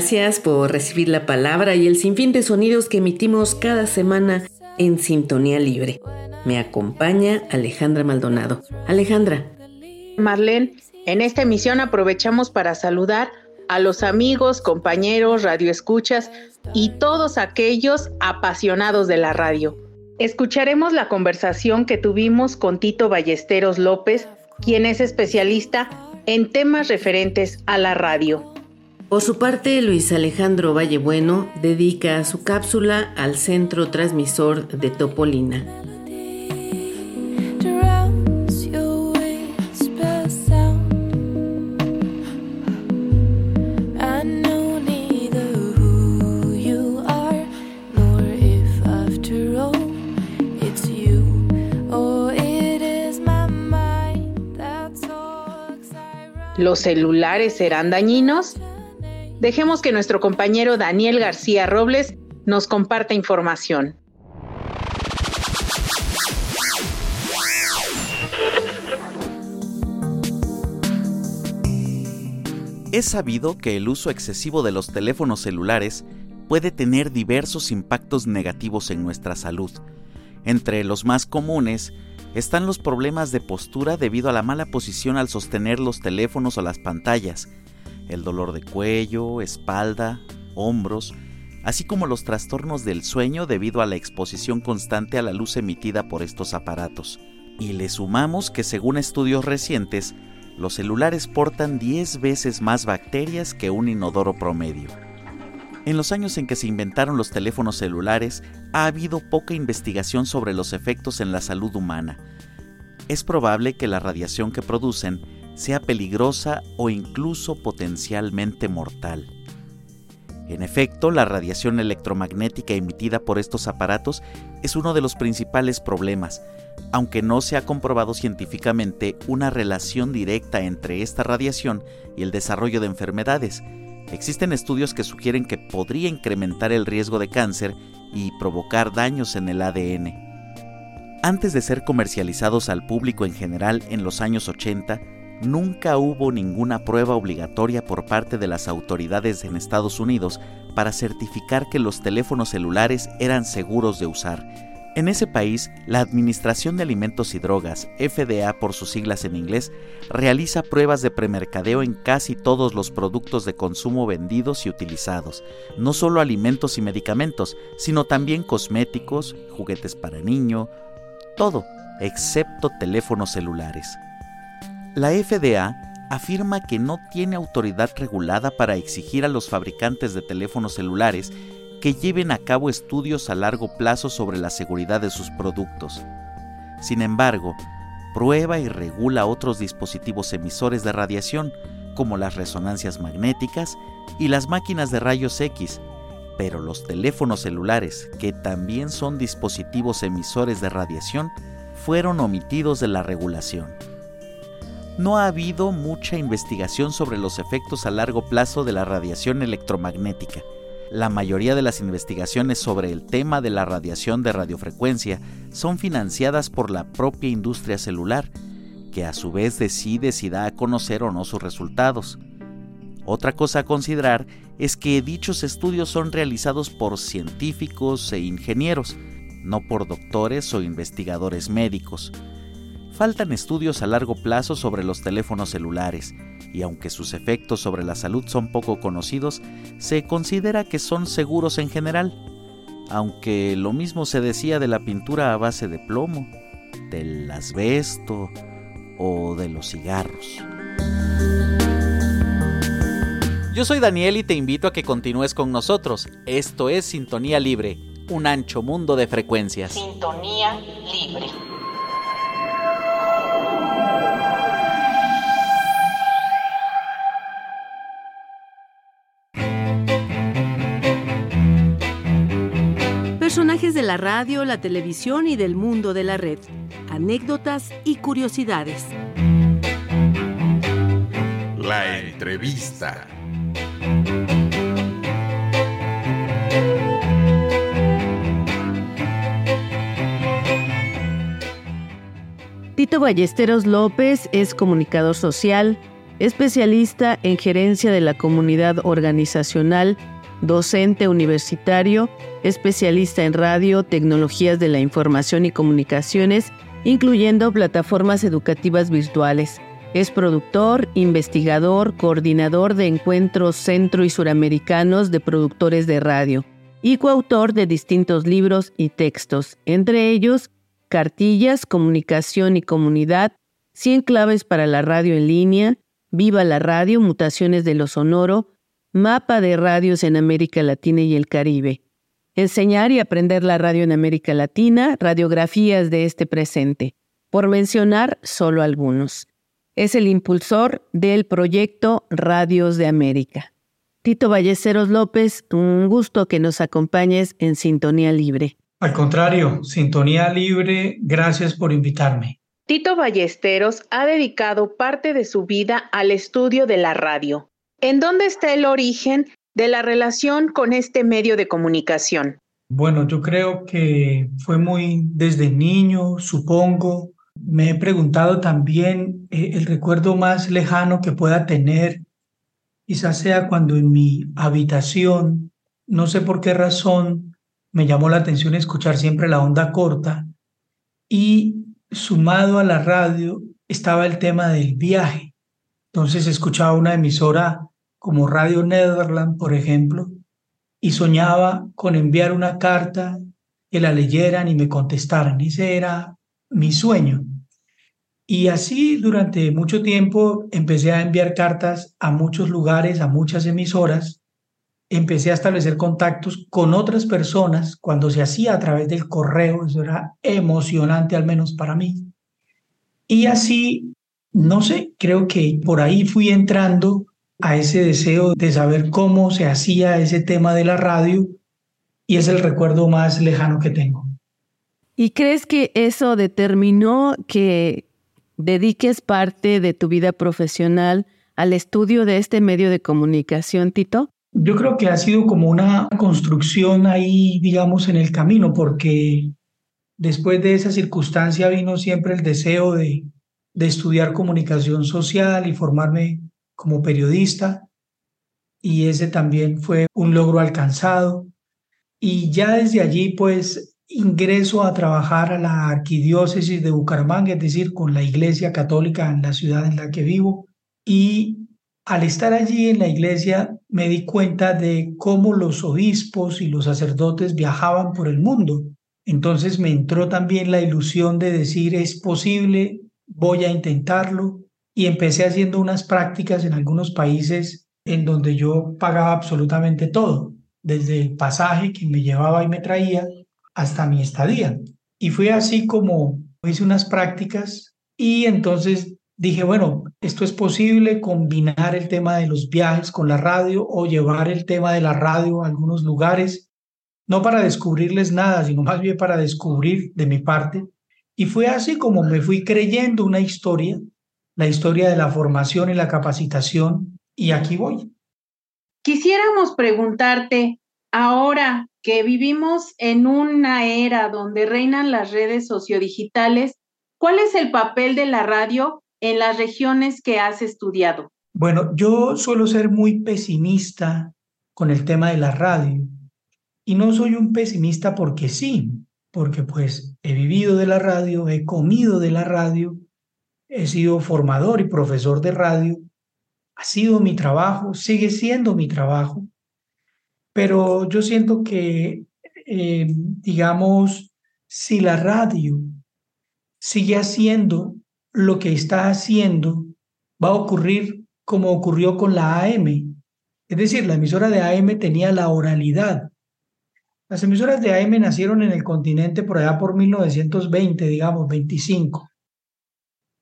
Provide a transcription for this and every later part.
Gracias por recibir la palabra y el sinfín de sonidos que emitimos cada semana en Sintonía Libre. Me acompaña Alejandra Maldonado. Alejandra. Marlene, en esta emisión aprovechamos para saludar a los amigos, compañeros, radioescuchas y todos aquellos apasionados de la radio. Escucharemos la conversación que tuvimos con Tito Ballesteros López, quien es especialista en temas referentes a la radio. Por su parte, Luis Alejandro Vallebueno dedica su cápsula al centro transmisor de Topolina. ¿Los celulares serán dañinos? Dejemos que nuestro compañero Daniel García Robles nos comparta información. Es sabido que el uso excesivo de los teléfonos celulares puede tener diversos impactos negativos en nuestra salud. Entre los más comunes están los problemas de postura debido a la mala posición al sostener los teléfonos o las pantallas, el dolor de cuello, espalda, hombros, así como los trastornos del sueño debido a la exposición constante a la luz emitida por estos aparatos. Y le sumamos que según estudios recientes, los celulares portan 10 veces más bacterias que un inodoro promedio. En los años en que se inventaron los teléfonos celulares, ha habido poca investigación sobre los efectos en la salud humana. Es probable que la radiación que producen sea peligrosa o incluso potencialmente mortal. En efecto, la radiación electromagnética emitida por estos aparatos es uno de los principales problemas, aunque no se ha comprobado científicamente una relación directa entre esta radiación y el desarrollo de enfermedades. Existen estudios que sugieren que podría incrementar el riesgo de cáncer y provocar daños en el ADN. Antes de ser comercializados al público en general en los años 80, nunca hubo ninguna prueba obligatoria por parte de las autoridades en Estados Unidos para certificar que los teléfonos celulares eran seguros de usar. En ese país, la Administración de Alimentos y Drogas, FDA por sus siglas en inglés, realiza pruebas de premercadeo en casi todos los productos de consumo vendidos y utilizados, no solo alimentos y medicamentos, sino también cosméticos, juguetes para niño, todo, excepto teléfonos celulares. La FDA afirma que no tiene autoridad regulada para exigir a los fabricantes de teléfonos celulares que lleven a cabo estudios a largo plazo sobre la seguridad de sus productos. Sin embargo, prueba y regula otros dispositivos emisores de radiación, como las resonancias magnéticas y las máquinas de rayos X, pero los teléfonos celulares, que también son dispositivos emisores de radiación, fueron omitidos de la regulación no ha habido mucha investigación sobre los efectos a largo plazo de la radiación electromagnética. La mayoría de las investigaciones sobre el tema de la radiación de radiofrecuencia son financiadas por la propia industria celular, que a su vez decide si da a conocer o no sus resultados. Otra cosa a considerar es que dichos estudios son realizados por científicos e ingenieros, no por doctores o investigadores médicos faltan estudios a largo plazo sobre los teléfonos celulares, y aunque sus efectos sobre la salud son poco conocidos, se considera que son seguros en general, aunque lo mismo se decía de la pintura a base de plomo, del asbesto o de los cigarros. Yo soy Daniel y te invito a que continúes con nosotros. Esto es Sintonía Libre, un ancho mundo de frecuencias. Sintonía Libre. Personajes de la radio, la televisión y del mundo de la red. Anécdotas y curiosidades. La entrevista. Tito Ballesteros López es comunicador social, especialista en gerencia de la comunidad organizacional, docente universitario, especialista en radio, tecnologías de la información y comunicaciones, incluyendo plataformas educativas virtuales. Es productor, investigador, coordinador de encuentros centro y suramericanos de productores de radio y coautor de distintos libros y textos, entre ellos cartillas, comunicación y comunidad, 100 claves para la radio en línea, Viva la radio, mutaciones de lo sonoro, mapa de radios en América Latina y el Caribe. Enseñar y aprender la radio en América Latina, radiografías de este presente, por mencionar solo algunos. Es el impulsor del proyecto Radios de América. Tito Ballesteros López, un gusto que nos acompañes en Sintonía Libre. Al contrario, Sintonía Libre, gracias por invitarme. Tito Ballesteros ha dedicado parte de su vida al estudio de la radio. ¿En dónde está el origen de la relación con este medio de comunicación? Bueno, yo creo que fue muy desde niño, supongo. Me he preguntado también eh, el recuerdo más lejano que pueda tener, quizás sea cuando en mi habitación, no sé por qué razón, me llamó la atención escuchar siempre la onda corta y sumado a la radio estaba el tema del viaje. Entonces escuchaba una emisora como Radio Netherland, por ejemplo, y soñaba con enviar una carta, que la leyeran y me contestaran. Ese era mi sueño. Y así durante mucho tiempo empecé a enviar cartas a muchos lugares, a muchas emisoras, empecé a establecer contactos con otras personas cuando se hacía a través del correo, eso era emocionante al menos para mí. Y así, no sé, creo que por ahí fui entrando a ese deseo de saber cómo se hacía ese tema de la radio y es el recuerdo más lejano que tengo. ¿Y crees que eso determinó que dediques parte de tu vida profesional al estudio de este medio de comunicación, Tito? Yo creo que ha sido como una construcción ahí, digamos, en el camino, porque después de esa circunstancia vino siempre el deseo de, de estudiar comunicación social y formarme como periodista, y ese también fue un logro alcanzado. Y ya desde allí, pues, ingreso a trabajar a la arquidiócesis de Bucaramanga, es decir, con la Iglesia Católica en la ciudad en la que vivo, y al estar allí en la iglesia me di cuenta de cómo los obispos y los sacerdotes viajaban por el mundo. Entonces me entró también la ilusión de decir es posible, voy a intentarlo y empecé haciendo unas prácticas en algunos países en donde yo pagaba absolutamente todo, desde el pasaje que me llevaba y me traía hasta mi estadía. Y fue así como hice unas prácticas y entonces dije, bueno, esto es posible combinar el tema de los viajes con la radio o llevar el tema de la radio a algunos lugares, no para descubrirles nada, sino más bien para descubrir de mi parte. Y fue así como me fui creyendo una historia, la historia de la formación y la capacitación, y aquí voy. Quisiéramos preguntarte, ahora que vivimos en una era donde reinan las redes sociodigitales, ¿cuál es el papel de la radio en las regiones que has estudiado? Bueno, yo suelo ser muy pesimista con el tema de la radio. Y no soy un pesimista porque sí, porque pues he vivido de la radio, he comido de la radio, he sido formador y profesor de radio, ha sido mi trabajo, sigue siendo mi trabajo, pero yo siento que, eh, digamos, si la radio sigue haciendo lo que está haciendo va a ocurrir como ocurrió con la AM. Es decir, la emisora de AM tenía la oralidad. Las emisoras de AM nacieron en el continente por allá por 1920, digamos, 25.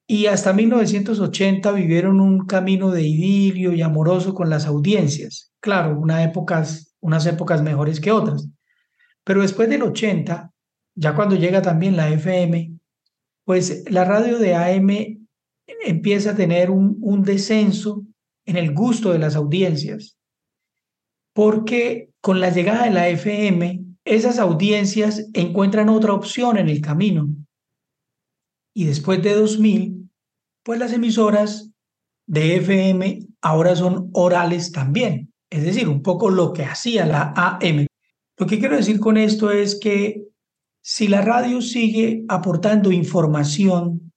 Y hasta 1980 vivieron un camino de idilio y amoroso con las audiencias. Claro, unas épocas, unas épocas mejores que otras. Pero después del 80, ya cuando llega también la FM, pues la radio de AM empieza a tener un, un descenso en el gusto de las audiencias porque con la llegada de la FM, esas audiencias encuentran otra opción en el camino. Y después de 2000, pues las emisoras de FM ahora son orales también, es decir, un poco lo que hacía la AM. Lo que quiero decir con esto es que si la radio sigue aportando información,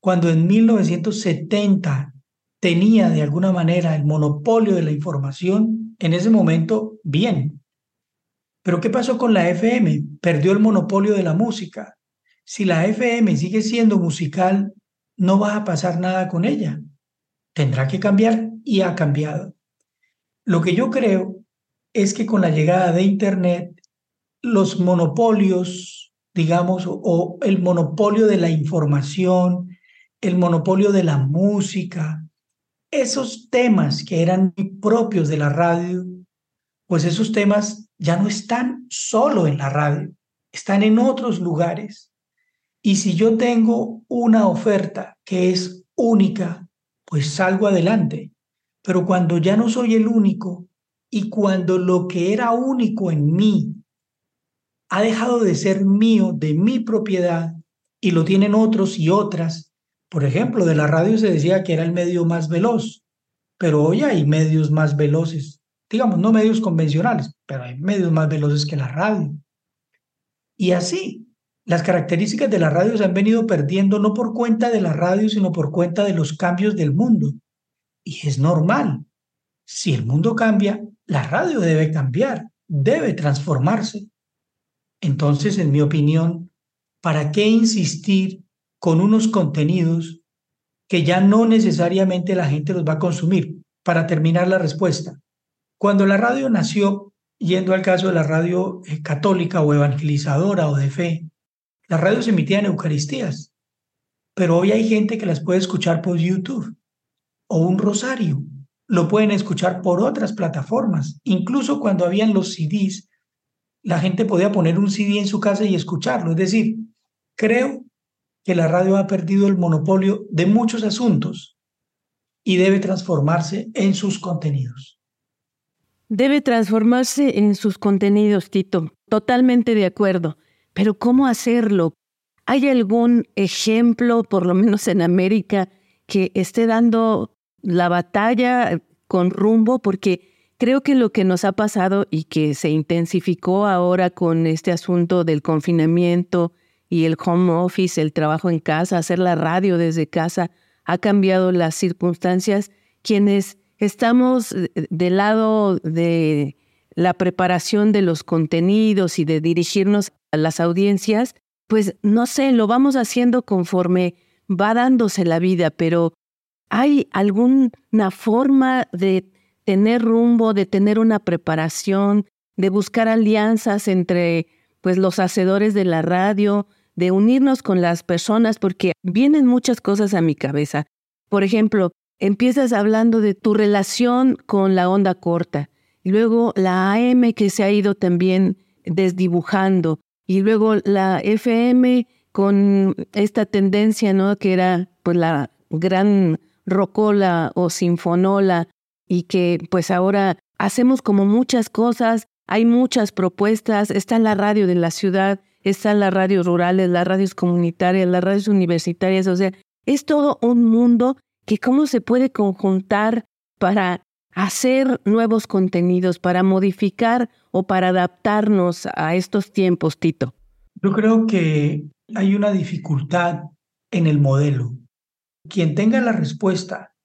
cuando en 1970 tenía de alguna manera el monopolio de la información, en ese momento bien. Pero ¿qué pasó con la FM? Perdió el monopolio de la música. Si la FM sigue siendo musical, no va a pasar nada con ella. Tendrá que cambiar y ha cambiado. Lo que yo creo es que con la llegada de Internet, los monopolios, digamos, o el monopolio de la información, el monopolio de la música, esos temas que eran propios de la radio, pues esos temas ya no están solo en la radio, están en otros lugares. Y si yo tengo una oferta que es única, pues salgo adelante. Pero cuando ya no soy el único y cuando lo que era único en mí ha dejado de ser mío, de mi propiedad, y lo tienen otros y otras, por ejemplo, de la radio se decía que era el medio más veloz, pero hoy hay medios más veloces, digamos, no medios convencionales, pero hay medios más veloces que la radio. Y así, las características de la radio se han venido perdiendo no por cuenta de la radio, sino por cuenta de los cambios del mundo. Y es normal. Si el mundo cambia, la radio debe cambiar, debe transformarse. Entonces, en mi opinión, ¿para qué insistir con unos contenidos que ya no necesariamente la gente los va a consumir. Para terminar la respuesta, cuando la radio nació, yendo al caso de la radio eh, católica o evangelizadora o de fe, las radios emitían Eucaristías, pero hoy hay gente que las puede escuchar por YouTube o un rosario, lo pueden escuchar por otras plataformas, incluso cuando habían los CDs, la gente podía poner un CD en su casa y escucharlo, es decir, creo que la radio ha perdido el monopolio de muchos asuntos y debe transformarse en sus contenidos. Debe transformarse en sus contenidos, Tito. Totalmente de acuerdo. Pero ¿cómo hacerlo? ¿Hay algún ejemplo, por lo menos en América, que esté dando la batalla con rumbo? Porque creo que lo que nos ha pasado y que se intensificó ahora con este asunto del confinamiento, y el home office, el trabajo en casa, hacer la radio desde casa, ha cambiado las circunstancias. Quienes estamos eh, del lado de la preparación de los contenidos y de dirigirnos las audiencias, pues no sé, lo vamos haciendo conforme va dándose la vida, pero ¿hay alguna forma de tener rumbo, de tener una preparación, de buscar alianzas entre pues los hacedores de la radio, de unirnos con las personas, porque vienen muchas cosas a mi cabeza. Por ejemplo, empiezas hablando de tu relación con la onda corta, y luego la AM que se ha ido también desdibujando, y luego la FM con esta tendencia, ¿no? Que era pues la gran rocola o sinfonola y que pues ahora hacemos como muchas cosas hay muchas propuestas, está la radio de la ciudad, están las radios rurales, las radios comunitarias, las radios universitarias, o sea, es todo un mundo que cómo se puede conjuntar para hacer nuevos contenidos, para modificar o para adaptarnos a estos tiempos, Tito. Yo creo que hay una dificultad en el modelo. Quien tenga la respuesta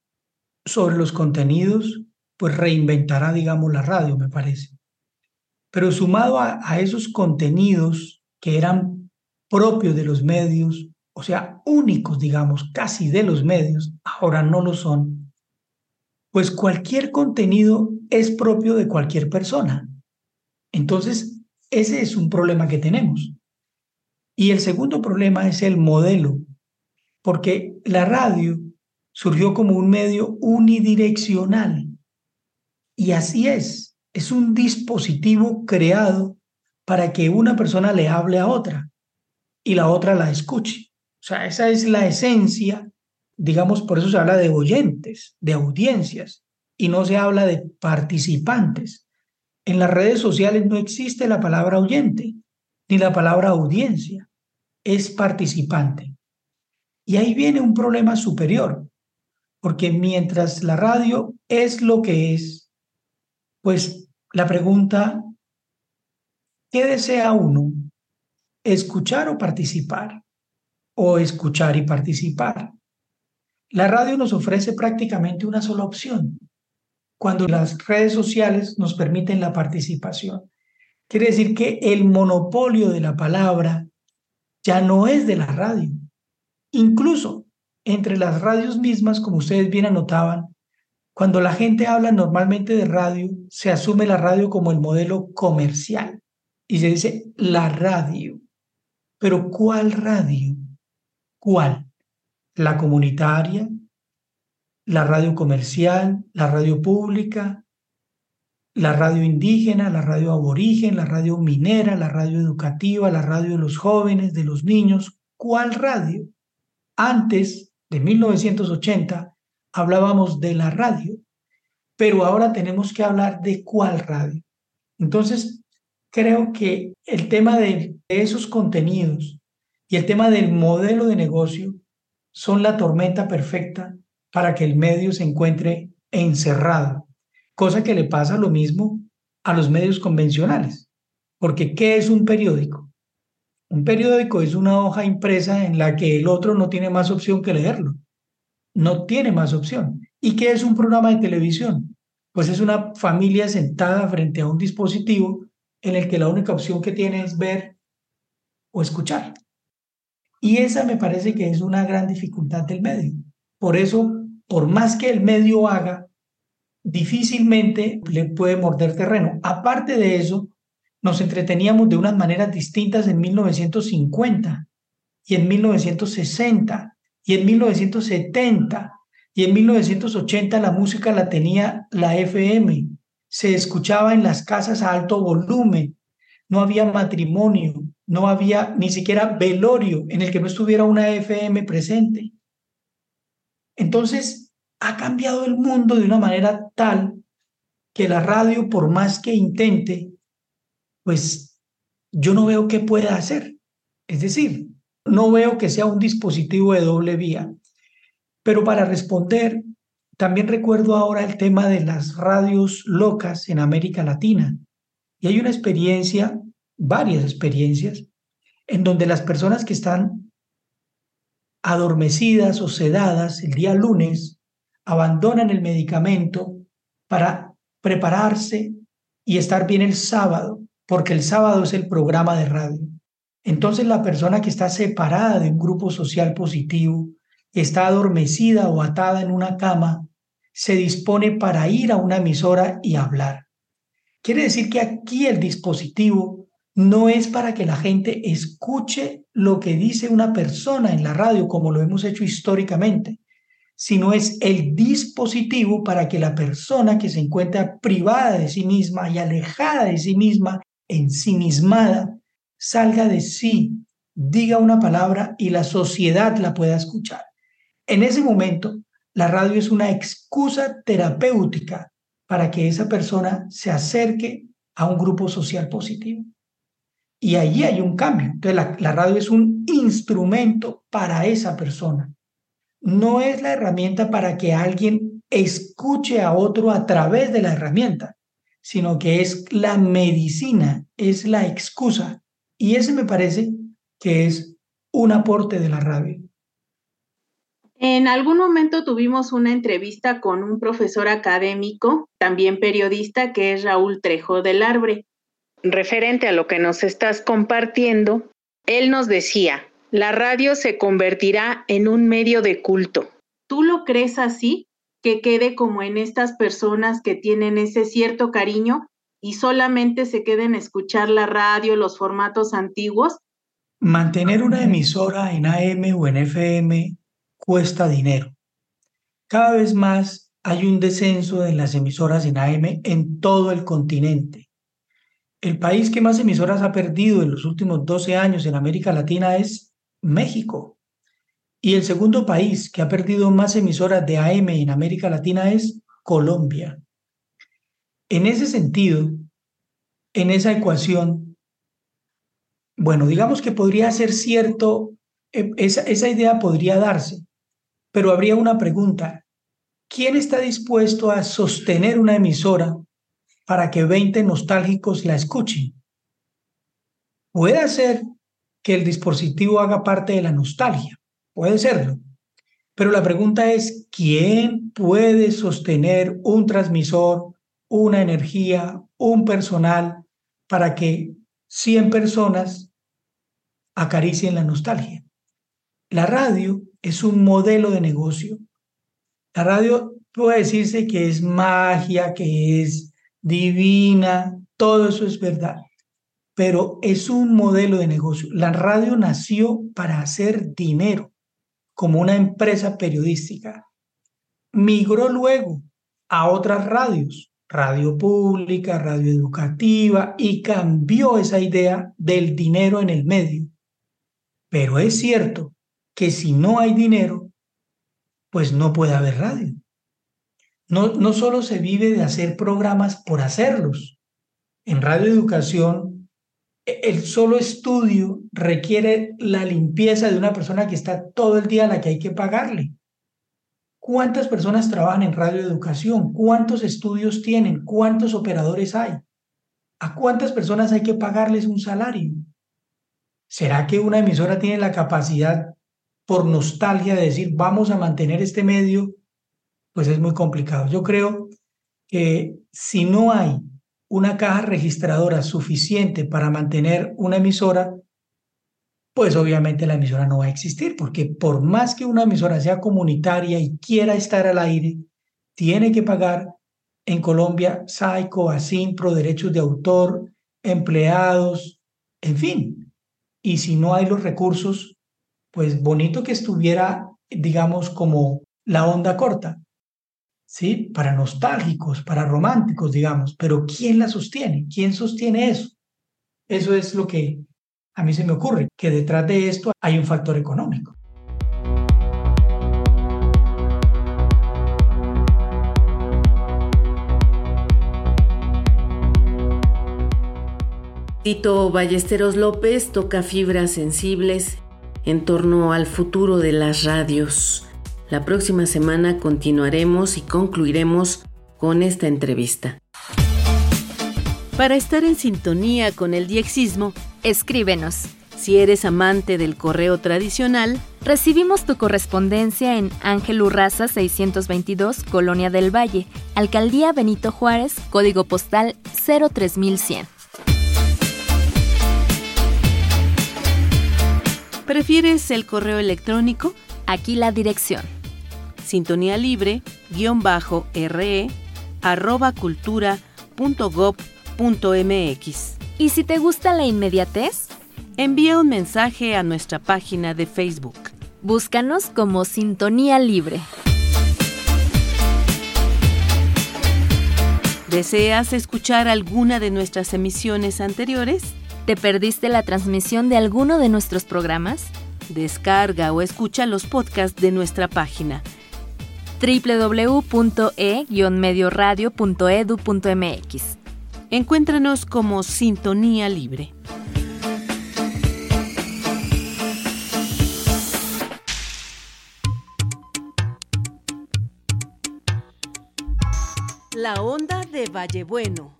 sobre los contenidos, pues reinventará, digamos, la radio, me parece. Pero sumado a, esos contenidos que eran propios de los medios, o sea, únicos, digamos, casi de los medios, ahora no lo son, pues cualquier contenido es propio de cualquier persona. Entonces, ese es un problema que tenemos. Y el segundo problema es el modelo, porque la radio surgió como un medio unidireccional. Y así es, es un dispositivo creado para que una persona le hable a otra y la otra la escuche. O sea, esa es la esencia, digamos, por eso se habla de oyentes, de audiencias, y no se habla de participantes. En las redes sociales no existe la palabra oyente ni la palabra audiencia, es participante. Y ahí viene un problema superior, porque mientras la radio es lo que es, pues la pregunta, ¿qué desea uno? ¿Escuchar o participar? ¿O escuchar y participar? La radio nos ofrece prácticamente una sola opción, cuando las redes sociales nos permiten la participación. Quiere decir que el monopolio de la palabra ya no es de la radio. Incluso entre las radios mismas, como ustedes bien anotaban, cuando la gente habla normalmente de radio, se asume la radio como el modelo comercial y se dice la radio. Pero ¿cuál radio? ¿Cuál? ¿La comunitaria? La radio comercial, la radio pública, la radio indígena, la radio aborigen, la radio minera, la radio educativa, la radio de los jóvenes, de los niños. ¿Cuál radio? Antes de 1980 hablábamos de la radio, pero ahora tenemos que hablar de cuál radio. Entonces, creo que el tema de esos contenidos y el tema del modelo de negocio son la tormenta perfecta para que el medio se encuentre encerrado, cosa que le pasa lo mismo a los medios convencionales. Porque ¿qué es un periódico? Un periódico es una hoja impresa en la que el otro no tiene más opción que leerlo. No tiene más opción. ¿Y qué es un programa de televisión? Pues es una familia sentada frente a un dispositivo en el que la única opción que tiene es ver o escuchar. Y esa me parece que es una gran dificultad del medio. Por eso por más que el medio haga, difícilmente le puede morder terreno. Aparte de eso, nos entreteníamos de unas maneras distintas en 1950 y en 1960 y en 1970 y en 1980 la música la tenía la FM, se escuchaba en las casas a alto volumen, no había matrimonio, no había ni siquiera velorio en el que no estuviera una FM presente. Entonces, ha cambiado el mundo de una manera tal que la radio, por más que intente, pues yo no veo qué pueda hacer. Es decir, no veo que sea un dispositivo de doble vía. Pero para responder, también recuerdo ahora el tema de las radios locas en América Latina. Y hay una experiencia, varias experiencias, en donde las personas que están adormecidas o sedadas el día lunes, abandonan el medicamento para prepararse y estar bien el sábado, porque el sábado es el programa de radio. Entonces la persona que está separada de un grupo social positivo, está adormecida o atada en una cama, se dispone para ir a una emisora y hablar. Quiere decir que aquí el dispositivo no es para que la gente escuche lo que dice una persona en la radio, como lo hemos hecho históricamente, sino es el dispositivo para que la persona que se encuentra privada de sí misma y alejada de sí misma, ensimismada, salga de sí, diga una palabra y la sociedad la pueda escuchar. En ese momento, la radio es una excusa terapéutica para que esa persona se acerque a un grupo social positivo. Y allí hay un cambio. Entonces la, radio es un instrumento para esa persona. No es la herramienta para que alguien escuche a otro a través de la herramienta, sino que es la medicina, es la excusa. Y ese me parece que es un aporte de la radio. En algún momento tuvimos una entrevista con un profesor académico, también periodista, que es Raúl Trejo del Arbre referente a lo que nos estás compartiendo, él nos decía, la radio se convertirá en un medio de culto. ¿Tú lo crees así? que quede como en estas personas que tienen ese cierto cariño y solamente se queden a escuchar la radio, los formatos antiguos? Mantener una emisora en AM o en FM cuesta dinero. Cada vez más hay un descenso de las emisoras en AM en todo el continente. El país que más emisoras ha perdido en los últimos 12 años en América Latina es México. Y el segundo país que ha perdido más emisoras de AM en América Latina es Colombia. En ese sentido, en esa ecuación, bueno, digamos que podría ser cierto, eh, esa, esa idea podría darse, pero habría una pregunta. ¿Quién está dispuesto a sostener una emisora para que 20 nostálgicos la escuchen? Puede ser que el dispositivo haga parte de la nostalgia, puede serlo. Pero la pregunta es, ¿quién puede sostener un transmisor, una energía, un personal para que 100 personas acaricien la nostalgia? La radio es un modelo de negocio. La radio puede decirse que es magia, que es divina, todo eso es verdad, pero es un modelo de negocio. La radio nació para hacer dinero como una empresa periodística. Migró luego a otras radios, radio pública, radio educativa, y cambió esa idea del dinero en el medio. Pero es cierto que si no hay dinero, pues no puede haber radio. No, no solo se vive de hacer programas por hacerlos. En Radio Educación, e, el solo estudio requiere la limpieza de una persona que está todo el día a la que hay que pagarle. ¿Cuántas personas trabajan en Radio Educación? ¿Cuántos estudios tienen? ¿Cuántos operadores hay? ¿A cuántas personas hay que pagarles un salario? ¿Será que una emisora tiene la capacidad por nostalgia de decir vamos a mantener este medio, pues es muy complicado. Yo creo que si no hay una caja registradora suficiente para mantener una emisora, pues obviamente la emisora no va a existir, porque por más que una emisora sea comunitaria y quiera estar al aire, tiene que pagar en Colombia SAICO, ASIMPRO, derechos de autor, empleados, en fin. Y si no hay los recursos, pues bonito que estuviera, digamos, como la onda corta, ¿sí? Para nostálgicos, para románticos, digamos, pero ¿quién la sostiene? ¿Quién sostiene eso? Eso es lo que a mí se me ocurre, que detrás de esto hay un factor económico. Tito Ballesteros López toca fibras sensibles en torno al futuro de las radios. La próxima semana continuaremos y concluiremos con esta entrevista. Para estar en sintonía con el diexismo, escríbenos. Si eres amante del correo tradicional, recibimos tu correspondencia en Ángel Urraza 622, Colonia del Valle, Alcaldía Benito Juárez, código postal 03100. ¿Prefieres el correo electrónico? Aquí la dirección. Sintonía libre, guion bajo, re, arroba cultura punto punto mx. ¿Y si te gusta la inmediatez? Envía un mensaje a nuestra página de Facebook. Búscanos como Sintonía Libre. ¿Deseas escuchar alguna de nuestras emisiones anteriores? ¿Te perdiste la transmisión de alguno de nuestros programas? Descarga o escucha los podcasts de nuestra página www.e-medioradio.edu.mx. Encuéntranos como Sintonía Libre. La onda de Vallebueno.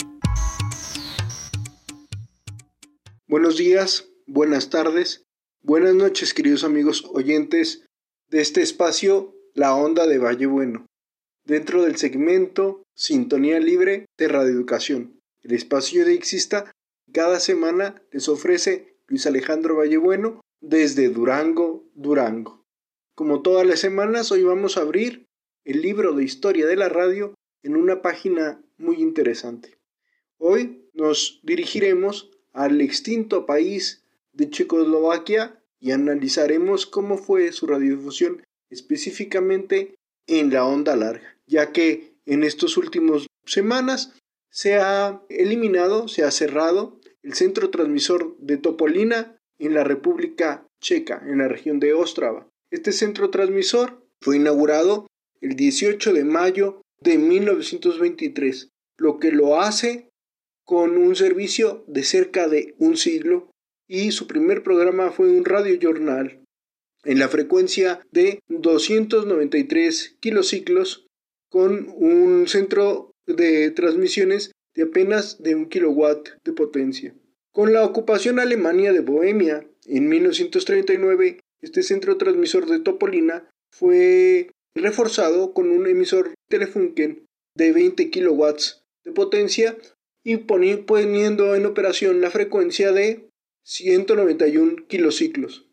Buenos días, buenas tardes, buenas noches queridos amigos oyentes de este espacio La Onda de Valle Bueno, dentro del segmento Sintonía Libre de Radioeducación. El espacio de Exista cada semana les ofrece Luis Alejandro Vallebueno desde Durango, Durango. Como todas las semanas, hoy vamos a abrir el libro de historia de la radio en una página muy interesante. Hoy nos dirigiremos al extinto país de Checoslovaquia y analizaremos cómo fue su radiodifusión específicamente en la onda larga, ya que en estos últimos semanas se ha eliminado, se ha cerrado el centro transmisor de Topolina en la República Checa, en la región de Ostrava. Este centro transmisor fue inaugurado el 18 de mayo de 1923, lo que lo hace con un servicio de cerca de un siglo y su primer programa fue un radio jornal en la frecuencia de 293 kilociclos con un centro de transmisiones de apenas de un kilowatt de potencia. Con la ocupación alemania de Bohemia en 1939, este centro transmisor de Topolina fue reforzado con un emisor Telefunken de 20 kilowatts de potencia y poniendo en operación la frecuencia de 191 kilociclos.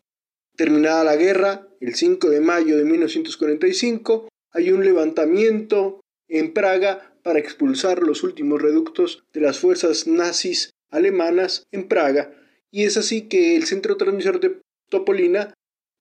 Terminada la guerra, el 5 de mayo de 1945, hay un levantamiento en Praga para expulsar los últimos reductos de las fuerzas nazis alemanas en Praga, y es así que el centro transmisor de Topolina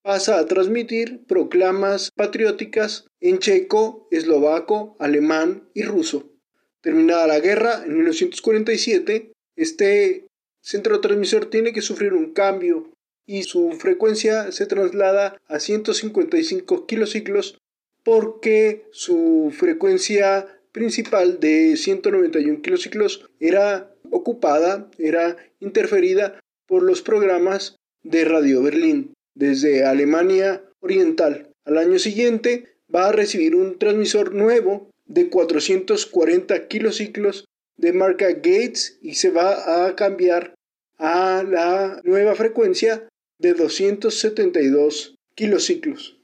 pasa a transmitir proclamas patrióticas en checo, eslovaco, alemán y ruso. Terminada la guerra, en 1947, este centro transmisor tiene que sufrir un cambio y su frecuencia se traslada a 155 kilociclos porque su frecuencia principal de 191 kilociclos era ocupada, era interferida por los programas de Radio Berlín desde Alemania Oriental. Al año siguiente va a recibir un transmisor nuevo de 440 kilociclos de marca Gates y se va a cambiar a la nueva frecuencia de 272 kilociclos.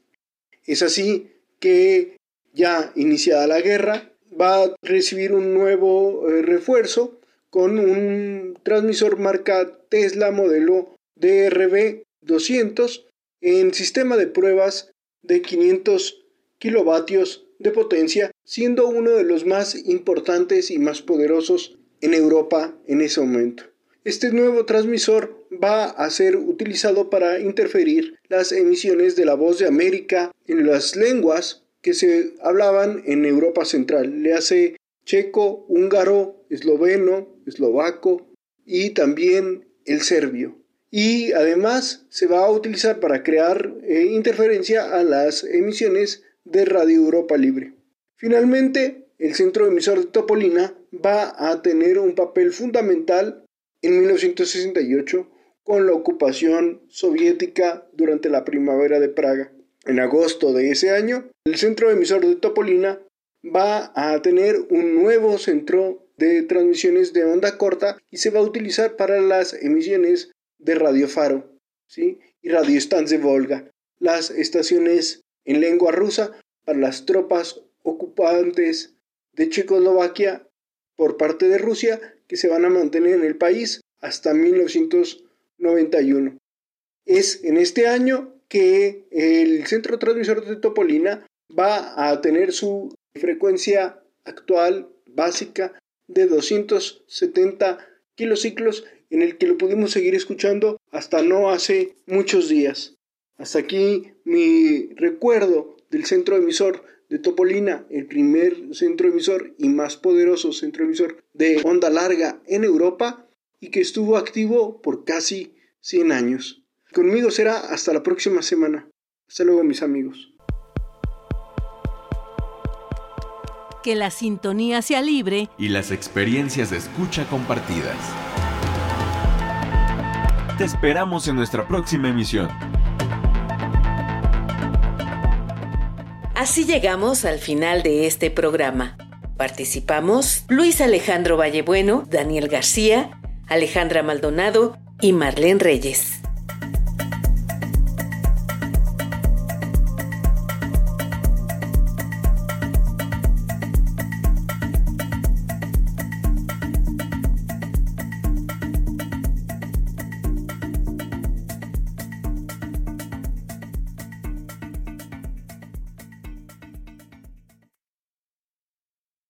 Es así que ya iniciada la guerra va a recibir un nuevo eh, refuerzo con un transmisor marca Tesla modelo DRB 200 en sistema de pruebas de 500 kilovatios de potencia, siendo uno de los más importantes y más poderosos en Europa en ese momento. Este nuevo transmisor va a ser utilizado para interferir las emisiones de la voz de América en las lenguas que se hablaban en Europa Central. Le hace checo, húngaro, esloveno, eslovaco y también el serbio. Y además se va a utilizar para crear eh, interferencia a las emisiones de Radio Europa Libre. Finalmente, el centro emisor de Topolina va a tener un papel fundamental en 1968 con la ocupación soviética durante la primavera de Praga. En agosto de ese año, el centro emisor de Topolina va a tener un nuevo centro de transmisiones de onda corta y se va a utilizar para las emisiones de Radio Faro ¿sí? y Radio de Volga, las estaciones en lengua rusa para las tropas ocupantes de Checoslovaquia por parte de Rusia que se van a mantener en el país hasta 1991. Es en este año que el centro transmisor de Topolina va a tener su frecuencia actual básica de 270 kilociclos en el que lo pudimos seguir escuchando hasta no hace muchos días. Hasta aquí mi recuerdo del centro emisor de Topolina, el primer centro emisor y más poderoso centro emisor de onda larga en Europa y que estuvo activo por casi 100 años. Conmigo será hasta la próxima semana. Hasta luego mis amigos. Que la sintonía sea libre y las experiencias de escucha compartidas. Te esperamos en nuestra próxima emisión. Así llegamos al final de este programa. Participamos Luis Alejandro Vallebueno, Daniel García, Alejandra Maldonado y Marlene Reyes.